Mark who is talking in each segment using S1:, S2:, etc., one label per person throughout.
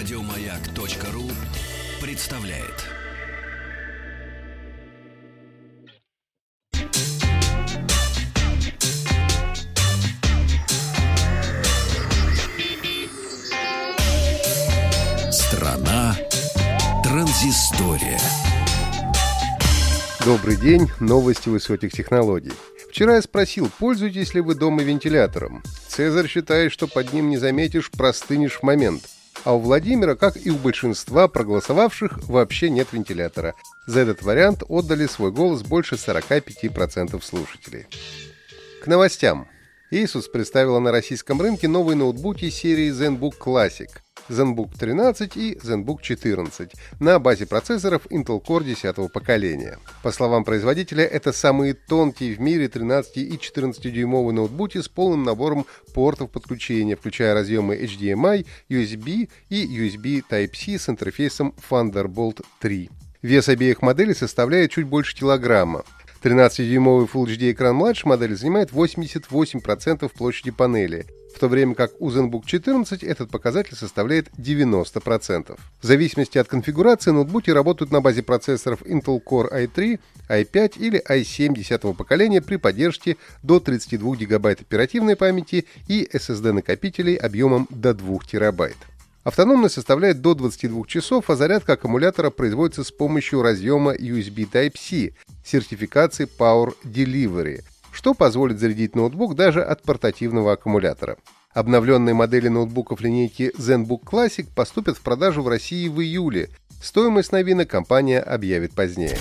S1: Радиомаяк.ру представляет. Страна транзистория.
S2: Добрый день, новости высоких технологий. Вчера я спросил, пользуетесь ли вы дома вентилятором. Цезарь считает, что под ним не заметишь, простынешь в момент. А у Владимира, как и у большинства проголосовавших, вообще нет вентилятора. За этот вариант отдали свой голос больше 45% слушателей. К новостям. Asus представила на российском рынке новые ноутбуки серии ZenBook Classic – ZenBook 13 и ZenBook 14 на базе процессоров Intel Core 10 поколения. По словам производителя, это самые тонкие в мире 13 и 14-дюймовые ноутбуки с полным набором портов подключения, включая разъемы HDMI, USB и USB Type-C с интерфейсом Thunderbolt 3. Вес обеих моделей составляет чуть больше килограмма. 13-дюймовый Full HD экран младшей модели занимает 88% площади панели, в то время как у ZenBook 14 этот показатель составляет 90%. В зависимости от конфигурации ноутбуки работают на базе процессоров Intel Core i3, i5 или i7 10 поколения при поддержке до 32 ГБ оперативной памяти и SSD-накопителей объемом до 2 ТБ. Автономность составляет до 22 часов, а зарядка аккумулятора производится с помощью разъема USB Type-C сертификации Power Delivery, что позволит зарядить ноутбук даже от портативного аккумулятора. Обновленные модели ноутбуков линейки ZenBook Classic поступят в продажу в России в июле. Стоимость новинок компания объявит позднее.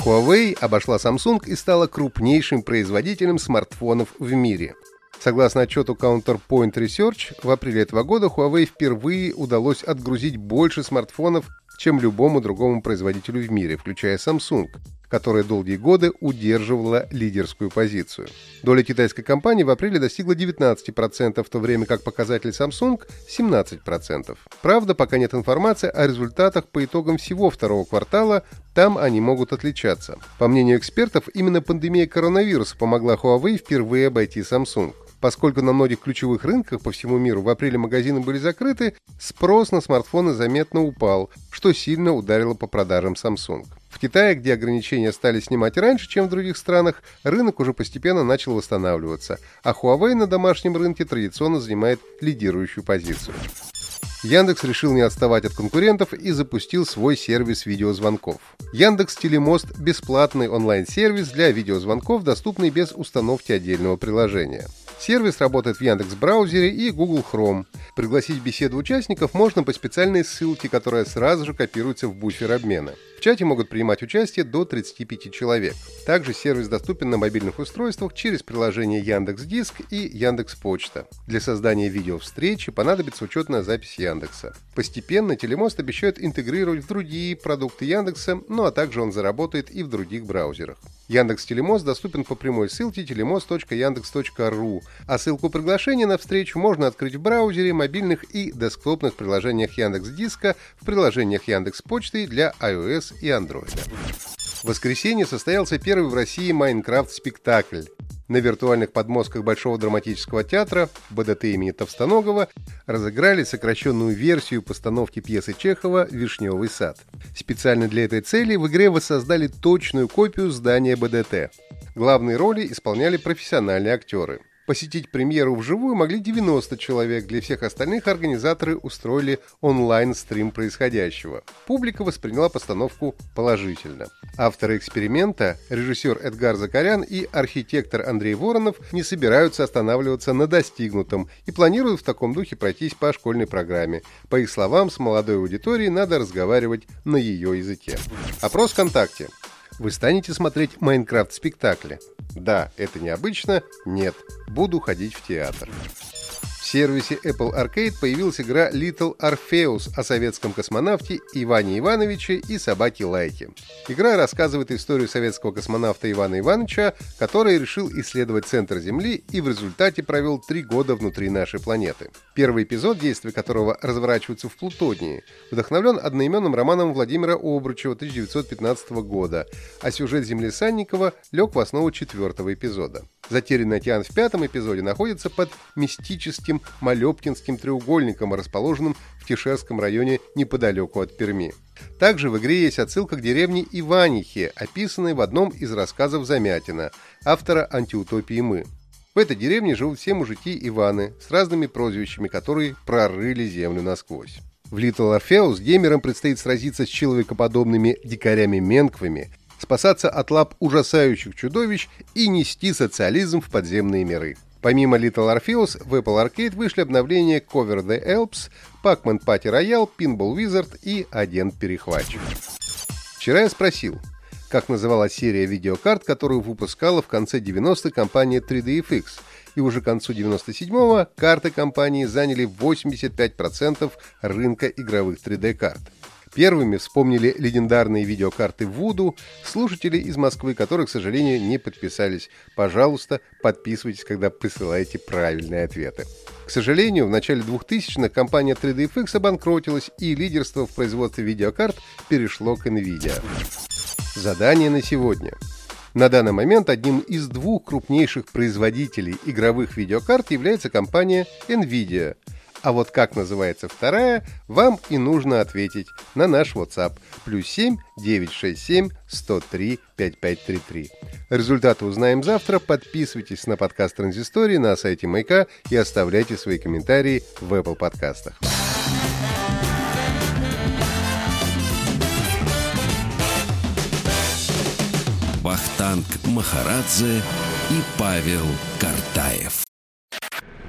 S2: Huawei обошла Samsung и стала крупнейшим производителем смартфонов в мире – Согласно отчету Counterpoint Research, в апреле этого года Huawei впервые удалось отгрузить больше смартфонов, чем любому другому производителю в мире, включая Samsung, которая долгие годы удерживала лидерскую позицию. Доля китайской компании в апреле достигла 19%, в то время как показатель Samsung – 17%. Правда, пока нет информации о результатах по итогам всего второго квартала, там они могут отличаться. По мнению экспертов, именно пандемия коронавируса помогла Huawei впервые обойти Samsung. Поскольку на многих ключевых рынках по всему миру в апреле магазины были закрыты, спрос на смартфоны заметно упал, что сильно ударило по продажам Samsung. В Китае, где ограничения стали снимать раньше, чем в других странах, рынок уже постепенно начал восстанавливаться, а Huawei на домашнем рынке традиционно занимает лидирующую позицию. Яндекс решил не отставать от конкурентов и запустил свой сервис видеозвонков. Яндекс Телемост – бесплатный онлайн-сервис для видеозвонков, доступный без установки отдельного приложения. Сервис работает в Яндекс браузере и Google Chrome. Пригласить беседу участников можно по специальной ссылке, которая сразу же копируется в буфер обмена чате могут принимать участие до 35 человек. Также сервис доступен на мобильных устройствах через приложение Яндекс Диск и Яндекс Почта. Для создания видеовстречи понадобится учетная запись Яндекса. Постепенно Телемост обещает интегрировать в другие продукты Яндекса, ну а также он заработает и в других браузерах. Яндекс Телемост доступен по прямой ссылке telemost.yandex.ru, а ссылку приглашения на встречу можно открыть в браузере, мобильных и десктопных приложениях Яндекс Диска, в приложениях Яндекс Почты для iOS и Android. В воскресенье состоялся первый в России Майнкрафт-спектакль. На виртуальных подмостках Большого драматического театра БДТ имени Товстоногова разыграли сокращенную версию постановки пьесы Чехова «Вишневый сад». Специально для этой цели в игре воссоздали точную копию здания БДТ. Главные роли исполняли профессиональные актеры – Посетить премьеру вживую могли 90 человек, для всех остальных организаторы устроили онлайн-стрим происходящего. Публика восприняла постановку положительно. Авторы эксперимента, режиссер Эдгар Закарян и архитектор Андрей Воронов не собираются останавливаться на достигнутом и планируют в таком духе пройтись по школьной программе. По их словам, с молодой аудиторией надо разговаривать на ее языке. Опрос ВКонтакте. Вы станете смотреть Майнкрафт-спектакли? Да, это необычно. Нет, буду ходить в театр. В сервисе Apple Arcade появилась игра Little Orpheus о советском космонавте Иване Ивановиче и собаке Лайке. Игра рассказывает историю советского космонавта Ивана Ивановича, который решил исследовать центр Земли и в результате провел три года внутри нашей планеты. Первый эпизод, действия которого разворачивается в Плутонии, вдохновлен одноименным романом Владимира Обручева 1915 года, а сюжет Земли Санникова лег в основу четвертого эпизода. Затерянный океан в пятом эпизоде находится под мистическим Малепкинским треугольником, расположенным в Тишерском районе неподалеку от Перми. Также в игре есть отсылка к деревне Иванихе, описанной в одном из рассказов Замятина, автора антиутопии «Мы». В этой деревне живут все мужики Иваны с разными прозвищами, которые прорыли землю насквозь. В Little Orpheus геймерам предстоит сразиться с человекоподобными дикарями-менквами, спасаться от лап ужасающих чудовищ и нести социализм в подземные миры. Помимо Little Orpheus, в Apple Arcade вышли обновления Cover the Alps, Pac-Man Party Royale, Pinball Wizard и Агент-перехватчик. Вчера я спросил, как называлась серия видеокарт, которую выпускала в конце 90-х компания 3DFX, и уже к концу 97-го карты компании заняли 85% рынка игровых 3D-карт. Первыми вспомнили легендарные видеокарты Voodoo, слушатели из Москвы, которые, к сожалению, не подписались. Пожалуйста, подписывайтесь, когда присылаете правильные ответы. К сожалению, в начале 2000-х компания 3DFX обанкротилась, и лидерство в производстве видеокарт перешло к NVIDIA. Задание на сегодня. На данный момент одним из двух крупнейших производителей игровых видеокарт является компания NVIDIA – а вот как называется вторая, вам и нужно ответить на наш WhatsApp плюс 7 967 103 5533. Результаты узнаем завтра. Подписывайтесь на подкаст Транзистории на сайте Майка и оставляйте свои комментарии в Apple подкастах.
S1: Вахтанг Махарадзе и Павел Картаев.